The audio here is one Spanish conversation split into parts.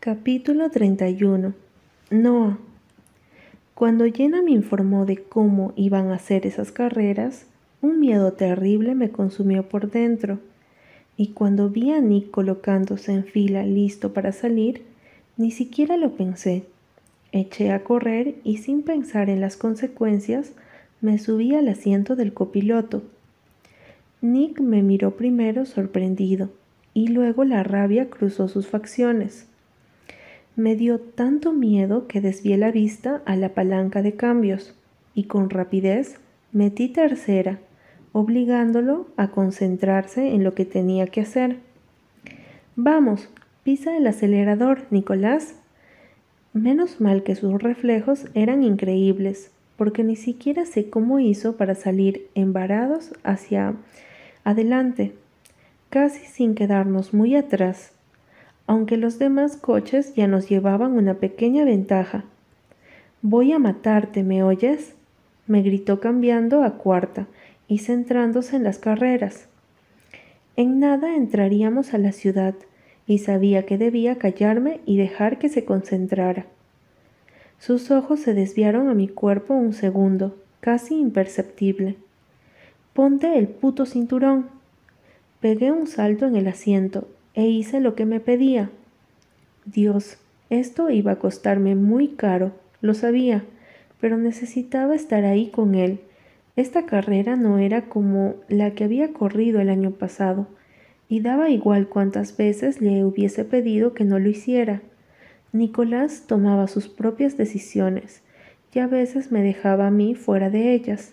Capítulo 31 Noah Cuando Jenna me informó de cómo iban a ser esas carreras, un miedo terrible me consumió por dentro, y cuando vi a Nick colocándose en fila listo para salir, ni siquiera lo pensé. Eché a correr y sin pensar en las consecuencias, me subí al asiento del copiloto. Nick me miró primero sorprendido, y luego la rabia cruzó sus facciones. Me dio tanto miedo que desvié la vista a la palanca de cambios y con rapidez metí tercera, obligándolo a concentrarse en lo que tenía que hacer. Vamos, pisa el acelerador, Nicolás. Menos mal que sus reflejos eran increíbles, porque ni siquiera sé cómo hizo para salir embarados hacia adelante, casi sin quedarnos muy atrás aunque los demás coches ya nos llevaban una pequeña ventaja. Voy a matarte, ¿me oyes? me gritó cambiando a cuarta y centrándose en las carreras. En nada entraríamos a la ciudad y sabía que debía callarme y dejar que se concentrara. Sus ojos se desviaron a mi cuerpo un segundo, casi imperceptible. Ponte el puto cinturón. Pegué un salto en el asiento e hice lo que me pedía. Dios, esto iba a costarme muy caro, lo sabía, pero necesitaba estar ahí con él. Esta carrera no era como la que había corrido el año pasado, y daba igual cuántas veces le hubiese pedido que no lo hiciera. Nicolás tomaba sus propias decisiones, y a veces me dejaba a mí fuera de ellas.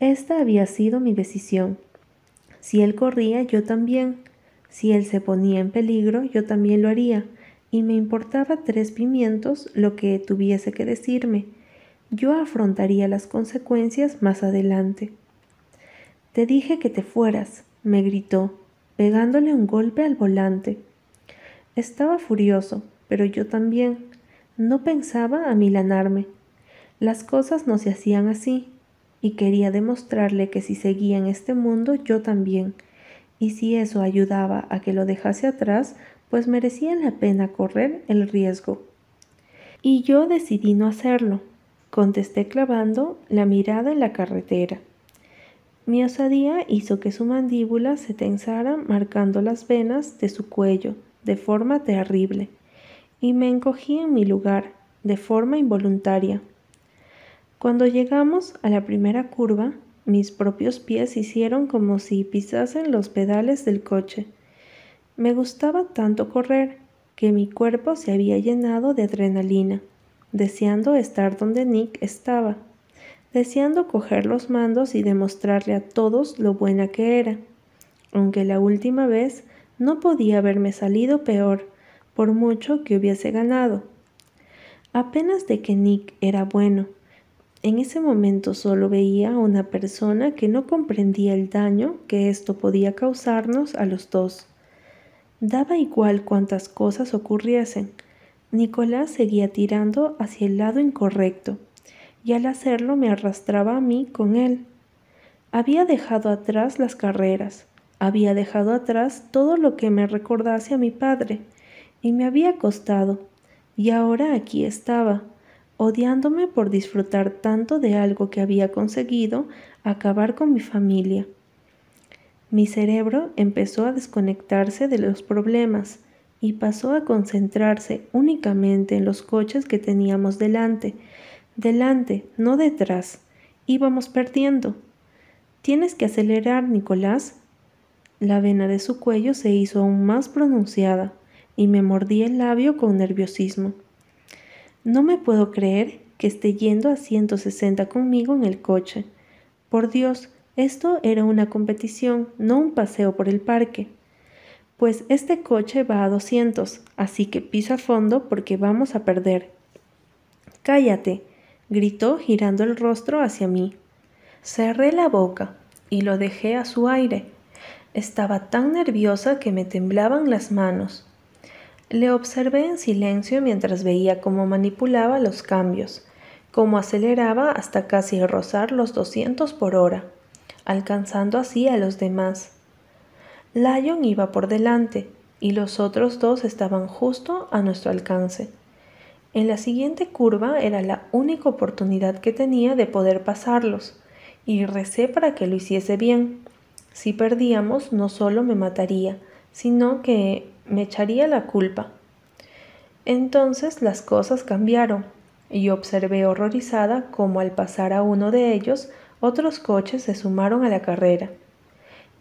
Esta había sido mi decisión. Si él corría, yo también, si él se ponía en peligro, yo también lo haría, y me importaba tres pimientos lo que tuviese que decirme. Yo afrontaría las consecuencias más adelante. Te dije que te fueras, me gritó, pegándole un golpe al volante. Estaba furioso, pero yo también. No pensaba amilanarme. Las cosas no se hacían así, y quería demostrarle que si seguía en este mundo yo también y si eso ayudaba a que lo dejase atrás, pues merecía la pena correr el riesgo. Y yo decidí no hacerlo, contesté clavando la mirada en la carretera. Mi osadía hizo que su mandíbula se tensara marcando las venas de su cuello de forma terrible, y me encogí en mi lugar de forma involuntaria. Cuando llegamos a la primera curva, mis propios pies hicieron como si pisasen los pedales del coche. Me gustaba tanto correr que mi cuerpo se había llenado de adrenalina, deseando estar donde Nick estaba, deseando coger los mandos y demostrarle a todos lo buena que era, aunque la última vez no podía haberme salido peor, por mucho que hubiese ganado. Apenas de que Nick era bueno, en ese momento solo veía a una persona que no comprendía el daño que esto podía causarnos a los dos. Daba igual cuantas cosas ocurriesen. Nicolás seguía tirando hacia el lado incorrecto, y al hacerlo me arrastraba a mí con él. Había dejado atrás las carreras, había dejado atrás todo lo que me recordase a mi padre, y me había costado, y ahora aquí estaba, odiándome por disfrutar tanto de algo que había conseguido acabar con mi familia. Mi cerebro empezó a desconectarse de los problemas y pasó a concentrarse únicamente en los coches que teníamos delante, delante, no detrás. Íbamos perdiendo. Tienes que acelerar, Nicolás. La vena de su cuello se hizo aún más pronunciada y me mordí el labio con nerviosismo. No me puedo creer que esté yendo a 160 conmigo en el coche. Por Dios, esto era una competición, no un paseo por el parque. Pues este coche va a 200, así que pisa fondo porque vamos a perder. Cállate, gritó girando el rostro hacia mí. Cerré la boca y lo dejé a su aire. Estaba tan nerviosa que me temblaban las manos. Le observé en silencio mientras veía cómo manipulaba los cambios, cómo aceleraba hasta casi rozar los 200 por hora, alcanzando así a los demás. Lion iba por delante, y los otros dos estaban justo a nuestro alcance. En la siguiente curva era la única oportunidad que tenía de poder pasarlos, y recé para que lo hiciese bien. Si perdíamos, no solo me mataría, sino que me echaría la culpa. Entonces las cosas cambiaron, y observé horrorizada cómo al pasar a uno de ellos, otros coches se sumaron a la carrera.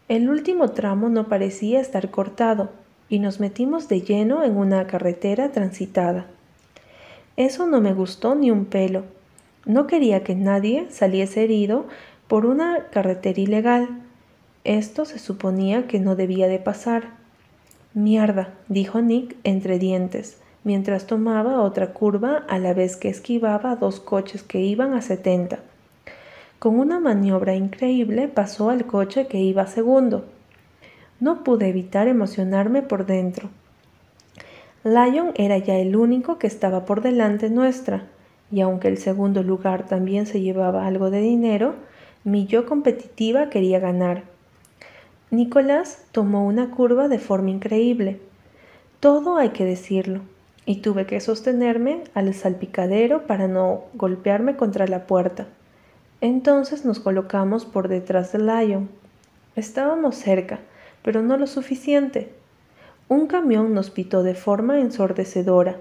El último tramo no parecía estar cortado, y nos metimos de lleno en una carretera transitada. Eso no me gustó ni un pelo. No quería que nadie saliese herido por una carretera ilegal. Esto se suponía que no debía de pasar. Mierda, dijo Nick entre dientes, mientras tomaba otra curva a la vez que esquivaba dos coches que iban a setenta. Con una maniobra increíble pasó al coche que iba segundo. No pude evitar emocionarme por dentro. Lion era ya el único que estaba por delante nuestra, y aunque el segundo lugar también se llevaba algo de dinero, mi yo competitiva quería ganar. Nicolás tomó una curva de forma increíble. Todo hay que decirlo, y tuve que sostenerme al salpicadero para no golpearme contra la puerta. Entonces nos colocamos por detrás de Lion. Estábamos cerca, pero no lo suficiente. Un camión nos pitó de forma ensordecedora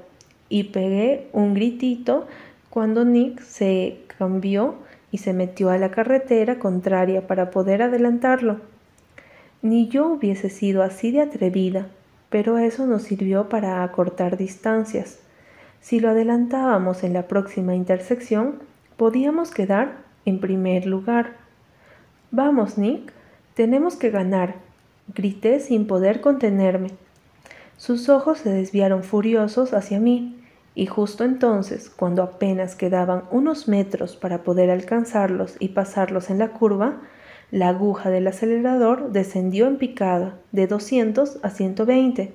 y pegué un gritito cuando Nick se cambió y se metió a la carretera contraria para poder adelantarlo. Ni yo hubiese sido así de atrevida, pero eso nos sirvió para acortar distancias. Si lo adelantábamos en la próxima intersección, podíamos quedar en primer lugar. Vamos, Nick, tenemos que ganar, grité sin poder contenerme. Sus ojos se desviaron furiosos hacia mí, y justo entonces, cuando apenas quedaban unos metros para poder alcanzarlos y pasarlos en la curva, la aguja del acelerador descendió en picada de 200 a 120.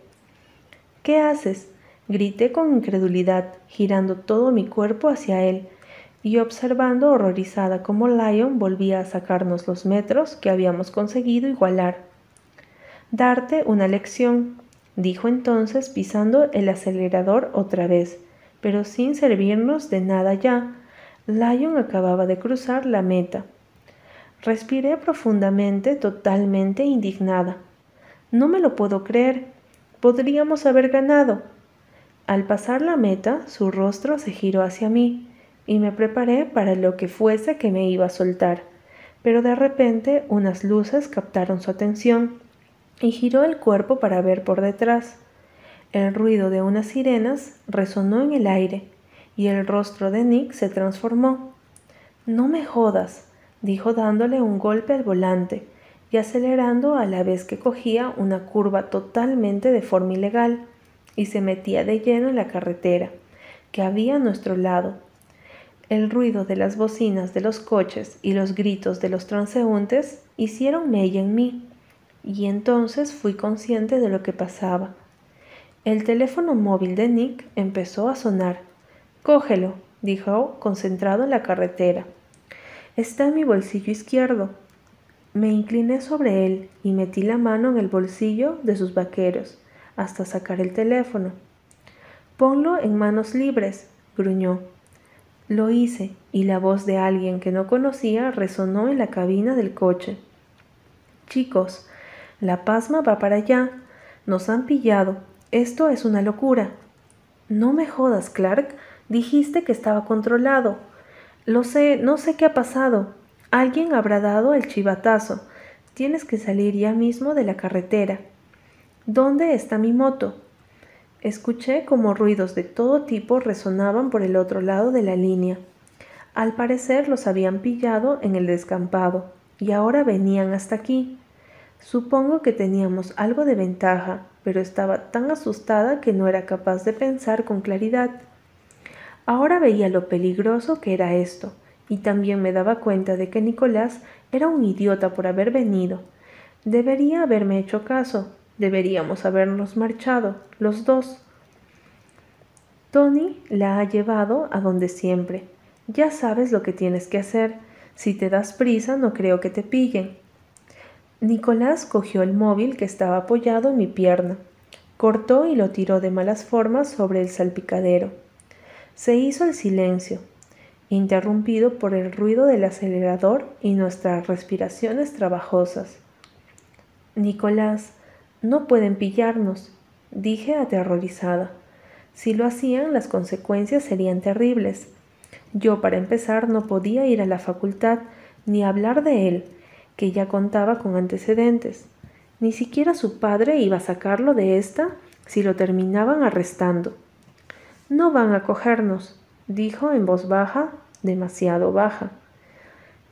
¿Qué haces? grité con incredulidad, girando todo mi cuerpo hacia él, y observando horrorizada cómo Lion volvía a sacarnos los metros que habíamos conseguido igualar. Darte una lección, dijo entonces pisando el acelerador otra vez, pero sin servirnos de nada ya. Lion acababa de cruzar la meta. Respiré profundamente, totalmente indignada. No me lo puedo creer. Podríamos haber ganado. Al pasar la meta, su rostro se giró hacia mí y me preparé para lo que fuese que me iba a soltar. Pero de repente unas luces captaron su atención y giró el cuerpo para ver por detrás. El ruido de unas sirenas resonó en el aire y el rostro de Nick se transformó. No me jodas, dijo dándole un golpe al volante y acelerando a la vez que cogía una curva totalmente de forma ilegal y se metía de lleno en la carretera que había a nuestro lado el ruido de las bocinas de los coches y los gritos de los transeúntes hicieron mella en mí, y entonces fui consciente de lo que pasaba. El teléfono móvil de Nick empezó a sonar. Cógelo, dijo, concentrado en la carretera. Está en mi bolsillo izquierdo. Me incliné sobre él y metí la mano en el bolsillo de sus vaqueros hasta sacar el teléfono. Ponlo en manos libres, gruñó. Lo hice y la voz de alguien que no conocía resonó en la cabina del coche. Chicos, la pasma va para allá. Nos han pillado. Esto es una locura. No me jodas, Clark. Dijiste que estaba controlado. Lo sé, no sé qué ha pasado. Alguien habrá dado el chivatazo. Tienes que salir ya mismo de la carretera. ¿Dónde está mi moto? Escuché como ruidos de todo tipo resonaban por el otro lado de la línea. Al parecer los habían pillado en el descampado y ahora venían hasta aquí. Supongo que teníamos algo de ventaja, pero estaba tan asustada que no era capaz de pensar con claridad. Ahora veía lo peligroso que era esto, y también me daba cuenta de que Nicolás era un idiota por haber venido. Debería haberme hecho caso, Deberíamos habernos marchado, los dos. Tony la ha llevado a donde siempre. Ya sabes lo que tienes que hacer. Si te das prisa, no creo que te pillen. Nicolás cogió el móvil que estaba apoyado en mi pierna. cortó y lo tiró de malas formas sobre el salpicadero. Se hizo el silencio, interrumpido por el ruido del acelerador y nuestras respiraciones trabajosas. Nicolás, no pueden pillarnos, dije aterrorizada. Si lo hacían, las consecuencias serían terribles. Yo, para empezar, no podía ir a la facultad ni hablar de él, que ya contaba con antecedentes. Ni siquiera su padre iba a sacarlo de esta si lo terminaban arrestando. No van a cogernos, dijo en voz baja, demasiado baja.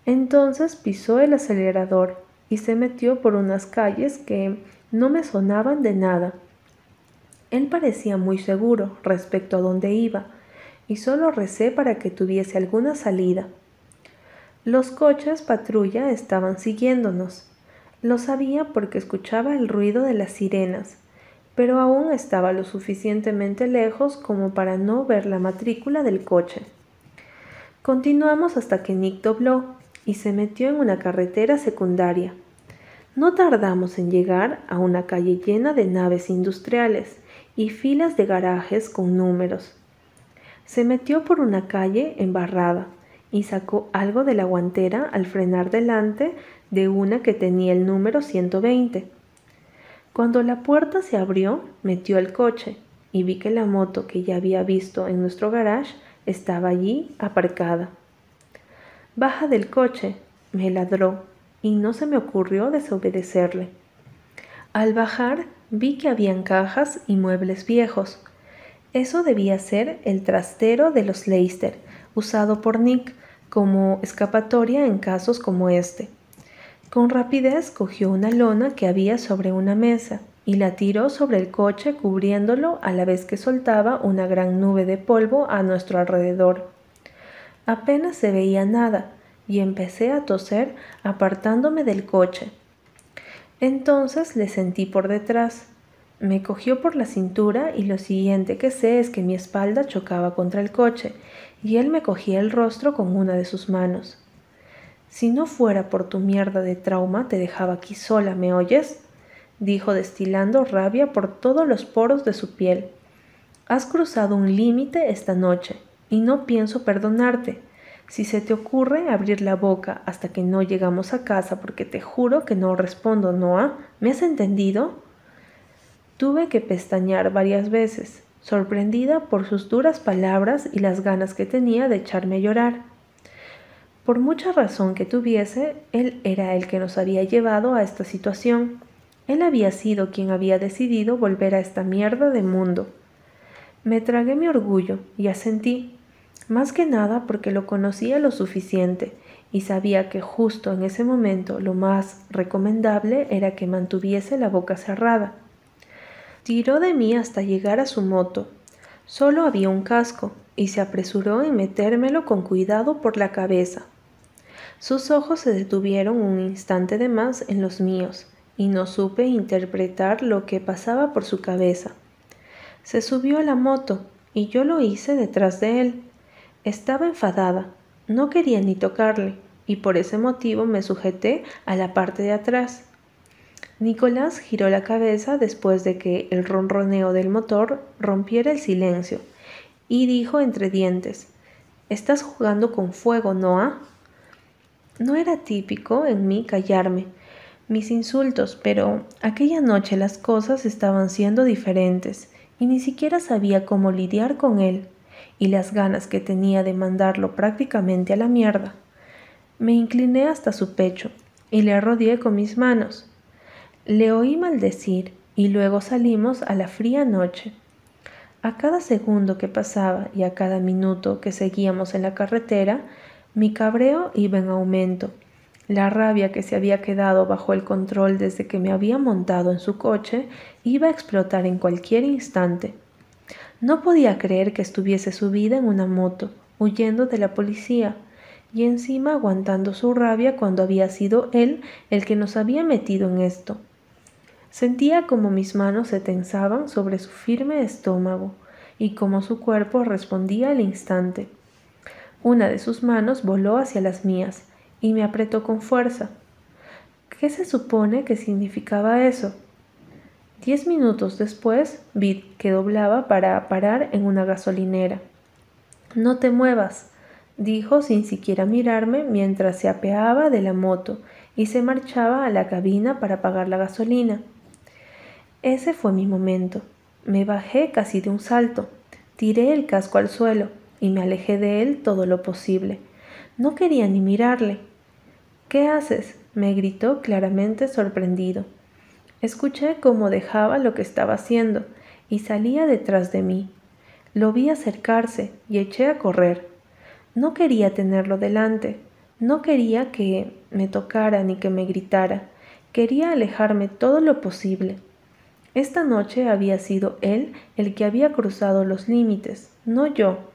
Entonces pisó el acelerador y se metió por unas calles que no me sonaban de nada. Él parecía muy seguro respecto a dónde iba, y solo recé para que tuviese alguna salida. Los coches patrulla estaban siguiéndonos. Lo sabía porque escuchaba el ruido de las sirenas, pero aún estaba lo suficientemente lejos como para no ver la matrícula del coche. Continuamos hasta que Nick dobló y se metió en una carretera secundaria. No tardamos en llegar a una calle llena de naves industriales y filas de garajes con números. Se metió por una calle embarrada y sacó algo de la guantera al frenar delante de una que tenía el número 120. Cuando la puerta se abrió, metió el coche y vi que la moto que ya había visto en nuestro garage estaba allí aparcada. Baja del coche, me ladró y no se me ocurrió desobedecerle. Al bajar vi que habían cajas y muebles viejos. Eso debía ser el trastero de los Leicester, usado por Nick como escapatoria en casos como este. Con rapidez cogió una lona que había sobre una mesa y la tiró sobre el coche cubriéndolo a la vez que soltaba una gran nube de polvo a nuestro alrededor. Apenas se veía nada y empecé a toser apartándome del coche. Entonces le sentí por detrás. Me cogió por la cintura y lo siguiente que sé es que mi espalda chocaba contra el coche y él me cogía el rostro con una de sus manos. Si no fuera por tu mierda de trauma, te dejaba aquí sola, ¿me oyes? dijo destilando rabia por todos los poros de su piel. Has cruzado un límite esta noche, y no pienso perdonarte. Si se te ocurre abrir la boca hasta que no llegamos a casa, porque te juro que no respondo, Noah, ¿me has entendido? Tuve que pestañear varias veces, sorprendida por sus duras palabras y las ganas que tenía de echarme a llorar. Por mucha razón que tuviese, él era el que nos había llevado a esta situación. Él había sido quien había decidido volver a esta mierda de mundo. Me tragué mi orgullo y asentí, más que nada porque lo conocía lo suficiente y sabía que justo en ese momento lo más recomendable era que mantuviese la boca cerrada. Tiró de mí hasta llegar a su moto. Solo había un casco y se apresuró en metérmelo con cuidado por la cabeza. Sus ojos se detuvieron un instante de más en los míos, y no supe interpretar lo que pasaba por su cabeza. Se subió a la moto, y yo lo hice detrás de él. Estaba enfadada, no quería ni tocarle, y por ese motivo me sujeté a la parte de atrás. Nicolás giró la cabeza después de que el ronroneo del motor rompiera el silencio, y dijo entre dientes Estás jugando con fuego, Noah. No era típico en mí callarme mis insultos, pero aquella noche las cosas estaban siendo diferentes y ni siquiera sabía cómo lidiar con él y las ganas que tenía de mandarlo prácticamente a la mierda. Me incliné hasta su pecho y le rodeé con mis manos. Le oí maldecir y luego salimos a la fría noche. A cada segundo que pasaba y a cada minuto que seguíamos en la carretera, mi cabreo iba en aumento. La rabia que se había quedado bajo el control desde que me había montado en su coche iba a explotar en cualquier instante. No podía creer que estuviese subida en una moto, huyendo de la policía, y encima aguantando su rabia cuando había sido él el que nos había metido en esto. Sentía como mis manos se tensaban sobre su firme estómago y como su cuerpo respondía al instante. Una de sus manos voló hacia las mías y me apretó con fuerza. ¿Qué se supone que significaba eso? Diez minutos después vi que doblaba para parar en una gasolinera. No te muevas, dijo sin siquiera mirarme mientras se apeaba de la moto y se marchaba a la cabina para pagar la gasolina. Ese fue mi momento. Me bajé casi de un salto, tiré el casco al suelo y me alejé de él todo lo posible. No quería ni mirarle. ¿Qué haces? me gritó claramente sorprendido. Escuché cómo dejaba lo que estaba haciendo y salía detrás de mí. Lo vi acercarse y eché a correr. No quería tenerlo delante, no quería que me tocara ni que me gritara, quería alejarme todo lo posible. Esta noche había sido él el que había cruzado los límites, no yo.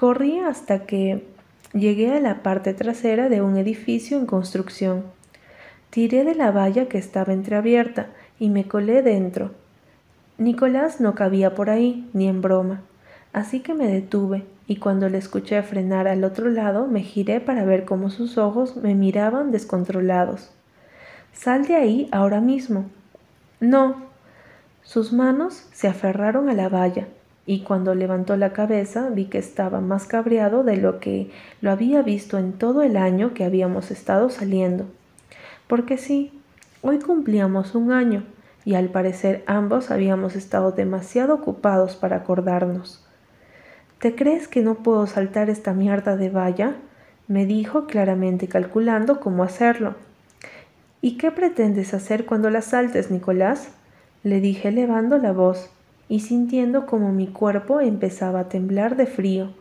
Corrí hasta que llegué a la parte trasera de un edificio en construcción. Tiré de la valla que estaba entreabierta y me colé dentro. Nicolás no cabía por ahí, ni en broma, así que me detuve y cuando le escuché frenar al otro lado me giré para ver cómo sus ojos me miraban descontrolados. Sal de ahí ahora mismo. No. Sus manos se aferraron a la valla y cuando levantó la cabeza vi que estaba más cabreado de lo que lo había visto en todo el año que habíamos estado saliendo. Porque sí, hoy cumplíamos un año y al parecer ambos habíamos estado demasiado ocupados para acordarnos. ¿Te crees que no puedo saltar esta mierda de valla? me dijo claramente calculando cómo hacerlo. ¿Y qué pretendes hacer cuando la saltes, Nicolás? le dije elevando la voz y sintiendo como mi cuerpo empezaba a temblar de frío.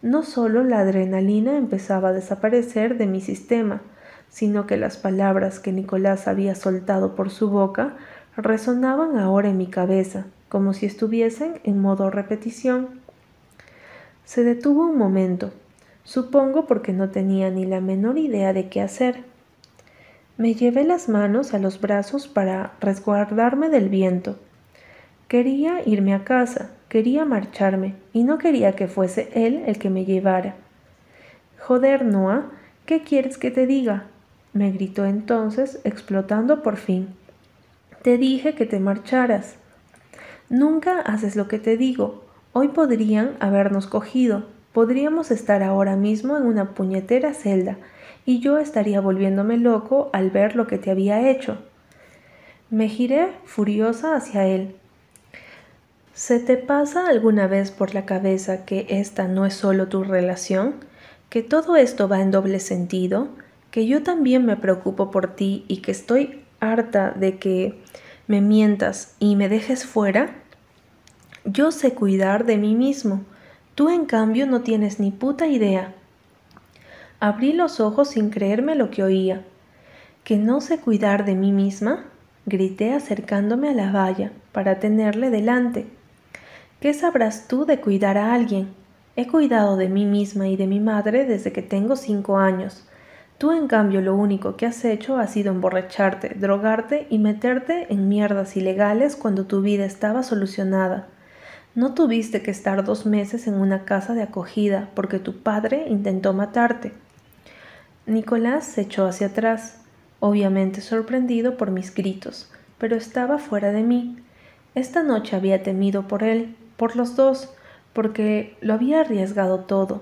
No solo la adrenalina empezaba a desaparecer de mi sistema, sino que las palabras que Nicolás había soltado por su boca resonaban ahora en mi cabeza, como si estuviesen en modo repetición. Se detuvo un momento, supongo porque no tenía ni la menor idea de qué hacer. Me llevé las manos a los brazos para resguardarme del viento. Quería irme a casa, quería marcharme, y no quería que fuese él el que me llevara. Joder, Noah, ¿qué quieres que te diga? me gritó entonces, explotando por fin. Te dije que te marcharas. Nunca haces lo que te digo, Hoy podrían habernos cogido, podríamos estar ahora mismo en una puñetera celda, y yo estaría volviéndome loco al ver lo que te había hecho. Me giré furiosa hacia él. ¿Se te pasa alguna vez por la cabeza que esta no es solo tu relación? ¿Que todo esto va en doble sentido? ¿Que yo también me preocupo por ti y que estoy harta de que me mientas y me dejes fuera? Yo sé cuidar de mí mismo. Tú en cambio no tienes ni puta idea. Abrí los ojos sin creerme lo que oía. ¿Que no sé cuidar de mí misma? grité acercándome a la valla para tenerle delante. ¿Qué sabrás tú de cuidar a alguien? He cuidado de mí misma y de mi madre desde que tengo cinco años. Tú, en cambio, lo único que has hecho ha sido emborracharte, drogarte y meterte en mierdas ilegales cuando tu vida estaba solucionada. No tuviste que estar dos meses en una casa de acogida porque tu padre intentó matarte. Nicolás se echó hacia atrás, obviamente sorprendido por mis gritos, pero estaba fuera de mí. Esta noche había temido por él, por los dos, porque lo había arriesgado todo,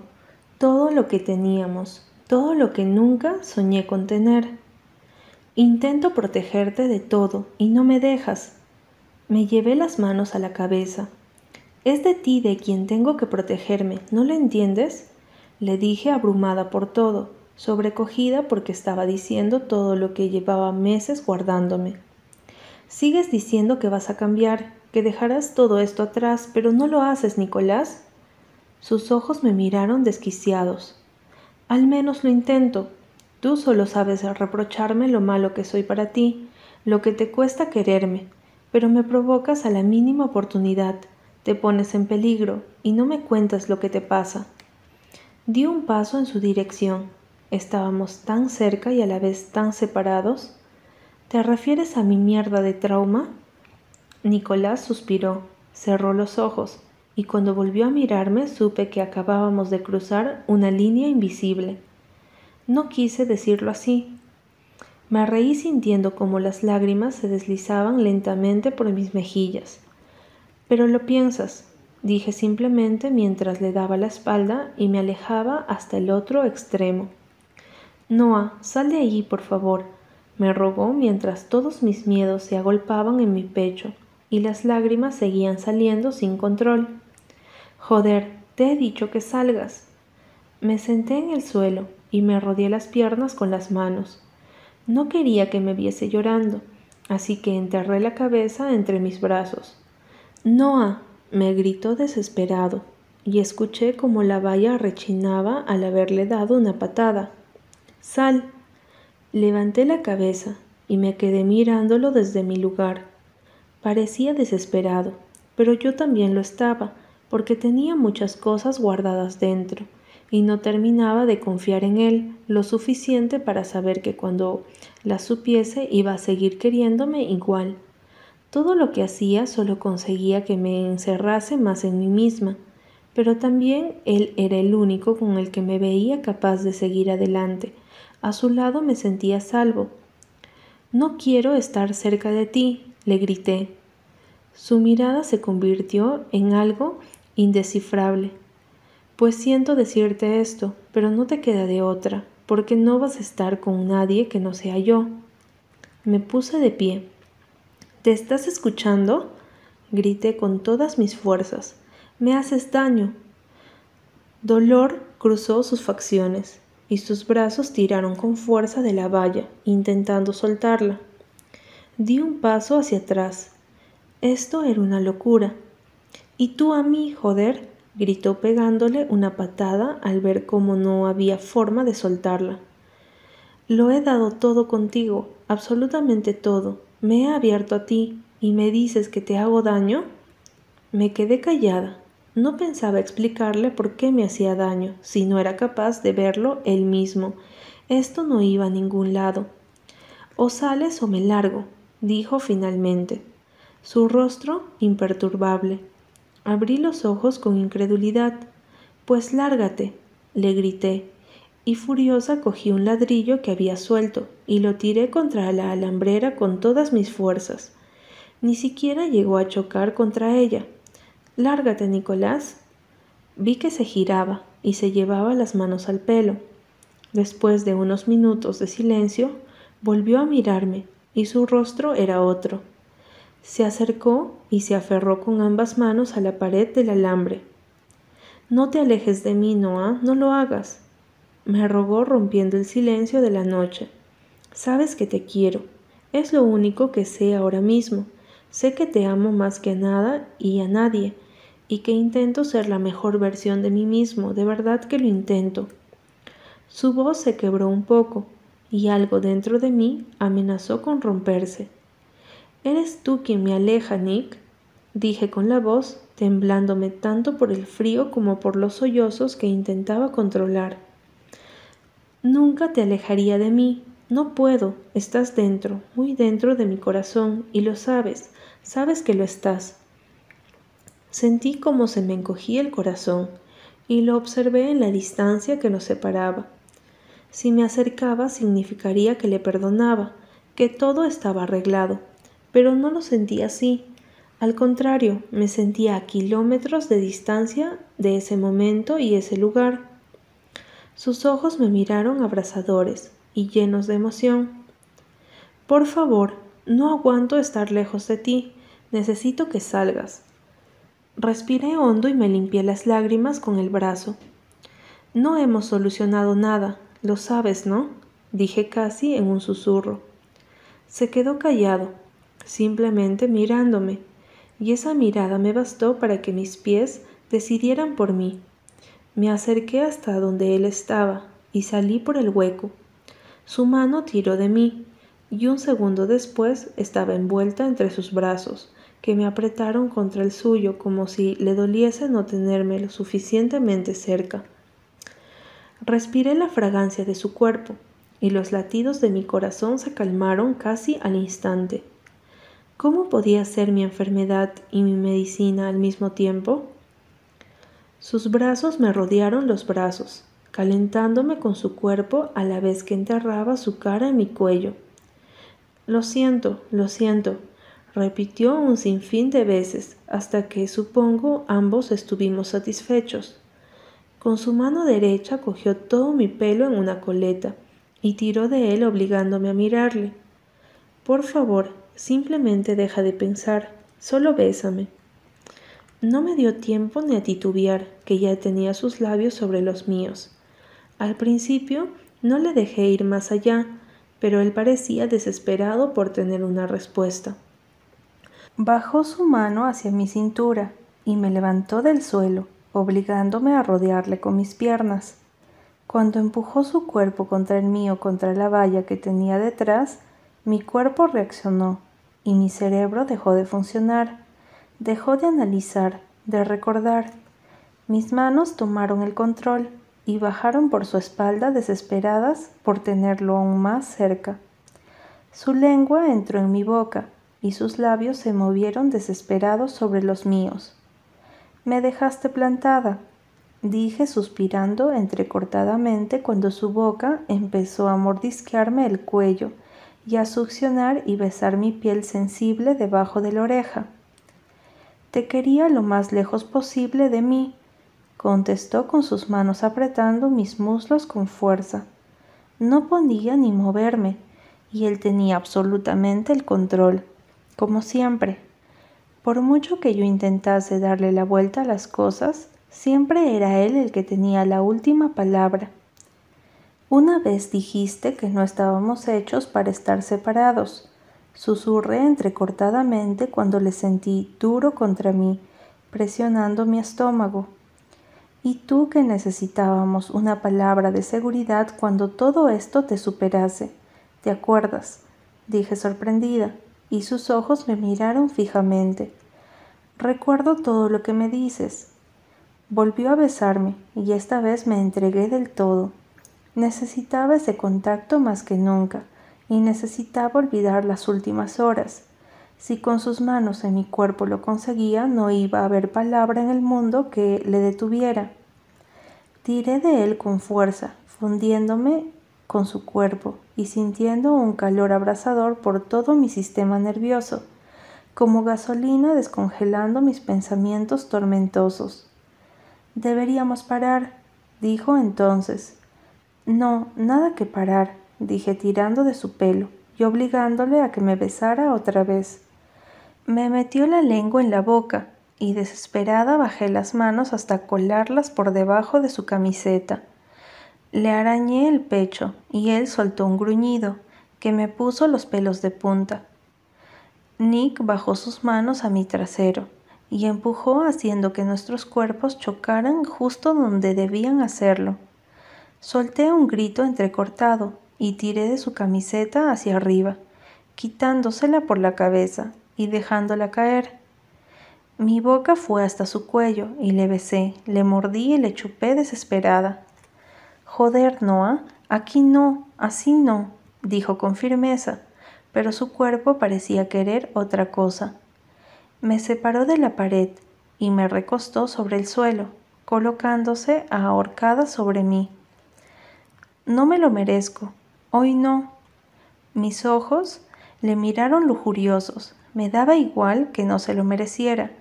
todo lo que teníamos, todo lo que nunca soñé con tener. Intento protegerte de todo y no me dejas. Me llevé las manos a la cabeza es de ti de quien tengo que protegerme, ¿no lo entiendes? Le dije abrumada por todo, sobrecogida porque estaba diciendo todo lo que llevaba meses guardándome. Sigues diciendo que vas a cambiar, que dejarás todo esto atrás, pero no lo haces, Nicolás. Sus ojos me miraron desquiciados. Al menos lo intento. Tú solo sabes reprocharme lo malo que soy para ti, lo que te cuesta quererme, pero me provocas a la mínima oportunidad te pones en peligro y no me cuentas lo que te pasa. Dio un paso en su dirección. Estábamos tan cerca y a la vez tan separados. ¿Te refieres a mi mierda de trauma? Nicolás suspiró, cerró los ojos, y cuando volvió a mirarme supe que acabábamos de cruzar una línea invisible. No quise decirlo así. Me reí sintiendo como las lágrimas se deslizaban lentamente por mis mejillas. Pero lo piensas, dije simplemente mientras le daba la espalda y me alejaba hasta el otro extremo. Noah, sal de allí, por favor, me rogó mientras todos mis miedos se agolpaban en mi pecho y las lágrimas seguían saliendo sin control. Joder, te he dicho que salgas. Me senté en el suelo y me rodeé las piernas con las manos. No quería que me viese llorando, así que enterré la cabeza entre mis brazos. Noah, me gritó desesperado, y escuché como la valla rechinaba al haberle dado una patada. Sal. Levanté la cabeza y me quedé mirándolo desde mi lugar. Parecía desesperado, pero yo también lo estaba, porque tenía muchas cosas guardadas dentro y no terminaba de confiar en él lo suficiente para saber que cuando la supiese iba a seguir queriéndome igual. Todo lo que hacía solo conseguía que me encerrase más en mí misma, pero también él era el único con el que me veía capaz de seguir adelante. A su lado me sentía salvo. No quiero estar cerca de ti, le grité. Su mirada se convirtió en algo indescifrable. Pues siento decirte esto, pero no te queda de otra, porque no vas a estar con nadie que no sea yo. Me puse de pie. ¿Te estás escuchando? grité con todas mis fuerzas. Me haces daño. Dolor cruzó sus facciones y sus brazos tiraron con fuerza de la valla, intentando soltarla. Di un paso hacia atrás. Esto era una locura. Y tú a mí, joder, gritó pegándole una patada al ver cómo no había forma de soltarla. Lo he dado todo contigo, absolutamente todo. Me he abierto a ti y me dices que te hago daño. Me quedé callada. No pensaba explicarle por qué me hacía daño, si no era capaz de verlo él mismo. Esto no iba a ningún lado. O sales o me largo, dijo finalmente. Su rostro imperturbable, Abrí los ojos con incredulidad. Pues lárgate, le grité, y furiosa cogí un ladrillo que había suelto y lo tiré contra la alambrera con todas mis fuerzas. Ni siquiera llegó a chocar contra ella. Lárgate, Nicolás. Vi que se giraba y se llevaba las manos al pelo. Después de unos minutos de silencio, volvió a mirarme y su rostro era otro. Se acercó y se aferró con ambas manos a la pared del alambre. No te alejes de mí, Noah, no lo hagas, me rogó rompiendo el silencio de la noche. Sabes que te quiero, es lo único que sé ahora mismo. Sé que te amo más que a nada y a nadie, y que intento ser la mejor versión de mí mismo, de verdad que lo intento. Su voz se quebró un poco, y algo dentro de mí amenazó con romperse. ¿Eres tú quien me aleja, Nick? dije con la voz, temblándome tanto por el frío como por los sollozos que intentaba controlar. Nunca te alejaría de mí. No puedo. Estás dentro, muy dentro de mi corazón, y lo sabes. Sabes que lo estás. Sentí como se me encogía el corazón, y lo observé en la distancia que nos separaba. Si me acercaba significaría que le perdonaba, que todo estaba arreglado, pero no lo sentí así. Al contrario, me sentía a kilómetros de distancia de ese momento y ese lugar. Sus ojos me miraron abrasadores y llenos de emoción. Por favor, no aguanto estar lejos de ti. Necesito que salgas. Respiré hondo y me limpié las lágrimas con el brazo. No hemos solucionado nada, lo sabes, ¿no? dije casi en un susurro. Se quedó callado, simplemente mirándome, y esa mirada me bastó para que mis pies decidieran por mí. Me acerqué hasta donde él estaba y salí por el hueco. Su mano tiró de mí, y un segundo después estaba envuelta entre sus brazos, que me apretaron contra el suyo como si le doliese no tenerme lo suficientemente cerca. Respiré la fragancia de su cuerpo, y los latidos de mi corazón se calmaron casi al instante. ¿Cómo podía ser mi enfermedad y mi medicina al mismo tiempo? Sus brazos me rodearon los brazos, calentándome con su cuerpo a la vez que enterraba su cara en mi cuello. Lo siento, lo siento, repitió un sinfín de veces, hasta que supongo ambos estuvimos satisfechos. Con su mano derecha cogió todo mi pelo en una coleta y tiró de él obligándome a mirarle. Por favor, simplemente deja de pensar, solo bésame. No me dio tiempo ni a titubear, que ya tenía sus labios sobre los míos. Al principio no le dejé ir más allá, pero él parecía desesperado por tener una respuesta. Bajó su mano hacia mi cintura y me levantó del suelo, obligándome a rodearle con mis piernas. Cuando empujó su cuerpo contra el mío contra la valla que tenía detrás, mi cuerpo reaccionó y mi cerebro dejó de funcionar, dejó de analizar, de recordar. Mis manos tomaron el control y bajaron por su espalda desesperadas por tenerlo aún más cerca. Su lengua entró en mi boca y sus labios se movieron desesperados sobre los míos. Me dejaste plantada, dije suspirando entrecortadamente cuando su boca empezó a mordisquearme el cuello y a succionar y besar mi piel sensible debajo de la oreja. Te quería lo más lejos posible de mí, contestó con sus manos apretando mis muslos con fuerza. No podía ni moverme, y él tenía absolutamente el control, como siempre. Por mucho que yo intentase darle la vuelta a las cosas, siempre era él el que tenía la última palabra. Una vez dijiste que no estábamos hechos para estar separados, Susurré entrecortadamente cuando le sentí duro contra mí, presionando mi estómago. ¿Y tú que necesitábamos una palabra de seguridad cuando todo esto te superase? ¿Te acuerdas? dije sorprendida, y sus ojos me miraron fijamente. Recuerdo todo lo que me dices. Volvió a besarme, y esta vez me entregué del todo. Necesitaba ese contacto más que nunca y necesitaba olvidar las últimas horas. Si con sus manos en mi cuerpo lo conseguía, no iba a haber palabra en el mundo que le detuviera. Tiré de él con fuerza, fundiéndome con su cuerpo y sintiendo un calor abrasador por todo mi sistema nervioso, como gasolina descongelando mis pensamientos tormentosos. Deberíamos parar, dijo entonces. No, nada que parar dije tirando de su pelo y obligándole a que me besara otra vez. Me metió la lengua en la boca y desesperada bajé las manos hasta colarlas por debajo de su camiseta. Le arañé el pecho y él soltó un gruñido que me puso los pelos de punta. Nick bajó sus manos a mi trasero y empujó haciendo que nuestros cuerpos chocaran justo donde debían hacerlo. Solté un grito entrecortado y tiré de su camiseta hacia arriba, quitándosela por la cabeza y dejándola caer. Mi boca fue hasta su cuello y le besé, le mordí y le chupé desesperada. Joder, Noah, aquí no, así no, dijo con firmeza, pero su cuerpo parecía querer otra cosa. Me separó de la pared y me recostó sobre el suelo, colocándose ahorcada sobre mí. No me lo merezco, Hoy no. Mis ojos le miraron lujuriosos. Me daba igual que no se lo mereciera.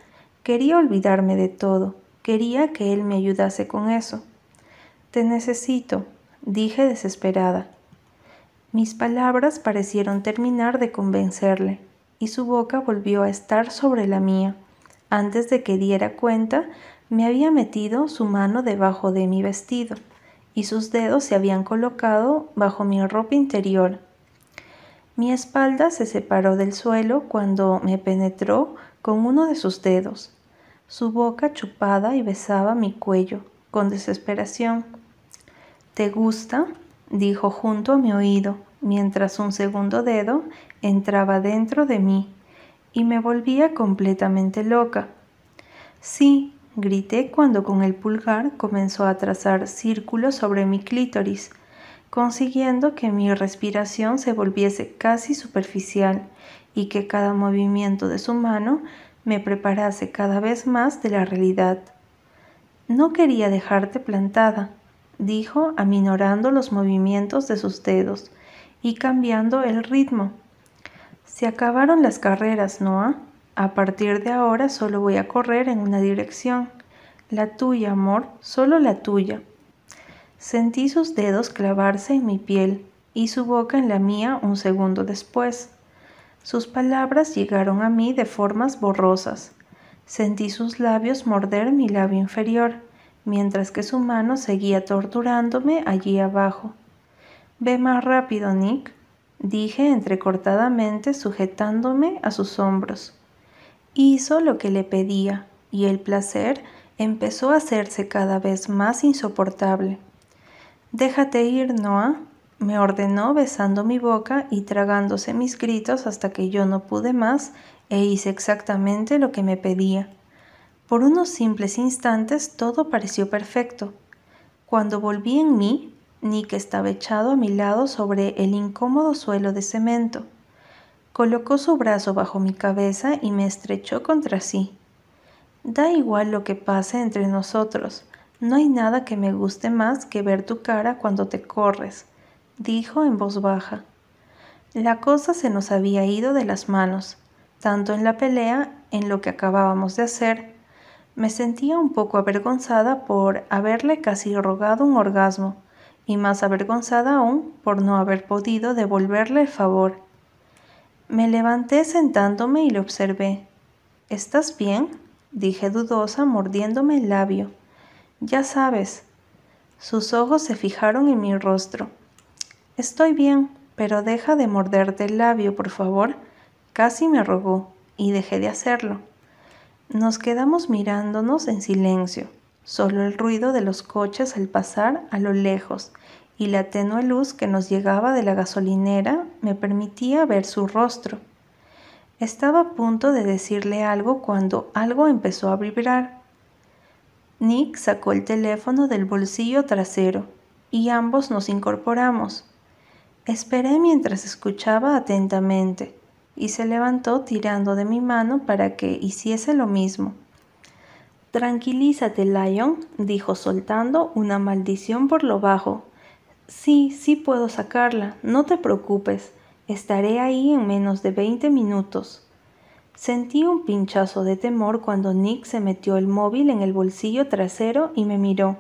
Quería olvidarme de todo. Quería que él me ayudase con eso. Te necesito, dije desesperada. Mis palabras parecieron terminar de convencerle, y su boca volvió a estar sobre la mía. Antes de que diera cuenta, me había metido su mano debajo de mi vestido y sus dedos se habían colocado bajo mi ropa interior. Mi espalda se separó del suelo cuando me penetró con uno de sus dedos. Su boca chupada y besaba mi cuello con desesperación. ¿Te gusta? dijo junto a mi oído, mientras un segundo dedo entraba dentro de mí y me volvía completamente loca. Sí, grité cuando con el pulgar comenzó a trazar círculos sobre mi clítoris, consiguiendo que mi respiración se volviese casi superficial y que cada movimiento de su mano me preparase cada vez más de la realidad. No quería dejarte plantada, dijo aminorando los movimientos de sus dedos y cambiando el ritmo. Se acabaron las carreras, Noah. A partir de ahora solo voy a correr en una dirección. La tuya, amor, solo la tuya. Sentí sus dedos clavarse en mi piel y su boca en la mía un segundo después. Sus palabras llegaron a mí de formas borrosas. Sentí sus labios morder mi labio inferior, mientras que su mano seguía torturándome allí abajo. Ve más rápido, Nick, dije entrecortadamente sujetándome a sus hombros. Hizo lo que le pedía, y el placer empezó a hacerse cada vez más insoportable. Déjate ir, Noah, me ordenó besando mi boca y tragándose mis gritos hasta que yo no pude más e hice exactamente lo que me pedía. Por unos simples instantes todo pareció perfecto. Cuando volví en mí, Nick estaba echado a mi lado sobre el incómodo suelo de cemento. Colocó su brazo bajo mi cabeza y me estrechó contra sí. Da igual lo que pase entre nosotros, no hay nada que me guste más que ver tu cara cuando te corres, dijo en voz baja. La cosa se nos había ido de las manos, tanto en la pelea, en lo que acabábamos de hacer. Me sentía un poco avergonzada por haberle casi rogado un orgasmo, y más avergonzada aún por no haber podido devolverle el favor. Me levanté sentándome y le observé. ¿Estás bien? dije dudosa, mordiéndome el labio. Ya sabes. Sus ojos se fijaron en mi rostro. Estoy bien, pero deja de morderte el labio, por favor. Casi me rogó, y dejé de hacerlo. Nos quedamos mirándonos en silencio, solo el ruido de los coches al pasar a lo lejos y la tenue luz que nos llegaba de la gasolinera me permitía ver su rostro. Estaba a punto de decirle algo cuando algo empezó a vibrar. Nick sacó el teléfono del bolsillo trasero y ambos nos incorporamos. Esperé mientras escuchaba atentamente y se levantó tirando de mi mano para que hiciese lo mismo. Tranquilízate, Lion, dijo soltando una maldición por lo bajo. Sí, sí puedo sacarla, no te preocupes, estaré ahí en menos de veinte minutos. Sentí un pinchazo de temor cuando Nick se metió el móvil en el bolsillo trasero y me miró.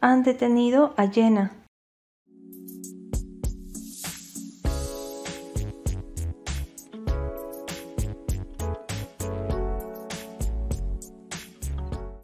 Han detenido a Jenna,